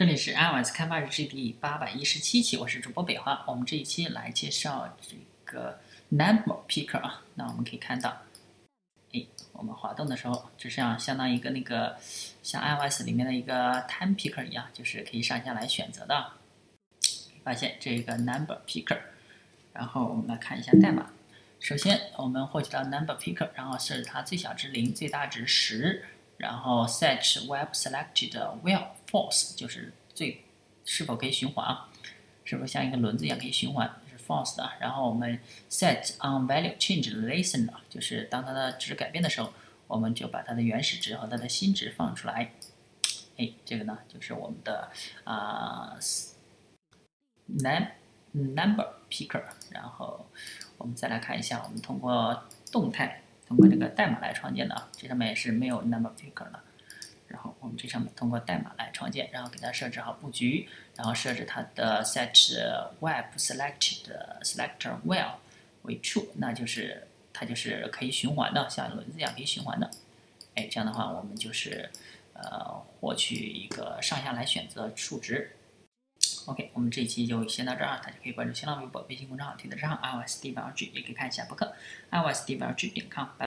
这里是 iOS 开发日志第八百一十七期，我是主播北华。我们这一期来介绍这个 Number Picker 啊。那我们可以看到，哎，我们滑动的时候，就像相当于一个那个像 iOS 里面的一个 Time Picker 一样，就是可以上下来选择的。发现这个 Number Picker，然后我们来看一下代码。首先，我们获取到 Number Picker，然后设置它最小值零，最大值十。然后 set web selected will false 就是最是否可以循环啊？是不是像一个轮子一样可以循环？是 false 的。然后我们 set on value change listen 就是当它的值改变的时候，我们就把它的原始值和它的新值放出来。哎，这个呢就是我们的啊 num number picker。然后我们再来看一下，我们通过动态。通过这个代码来创建的啊，这上面也是没有 number picker 的。然后我们这上面通过代码来创建，然后给它设置好布局，然后设置它的 set web selected selector well 为 true，那就是它就是可以循环的，像轮子一样可以循环的。哎，这样的话我们就是呃获取一个上下来选择数值。OK，我们这一期就先到这儿，大家可以关注新浪微博、微信公众号“听的账号 iOS D V G”，也可以看一下博客 iOS D V G 点 com。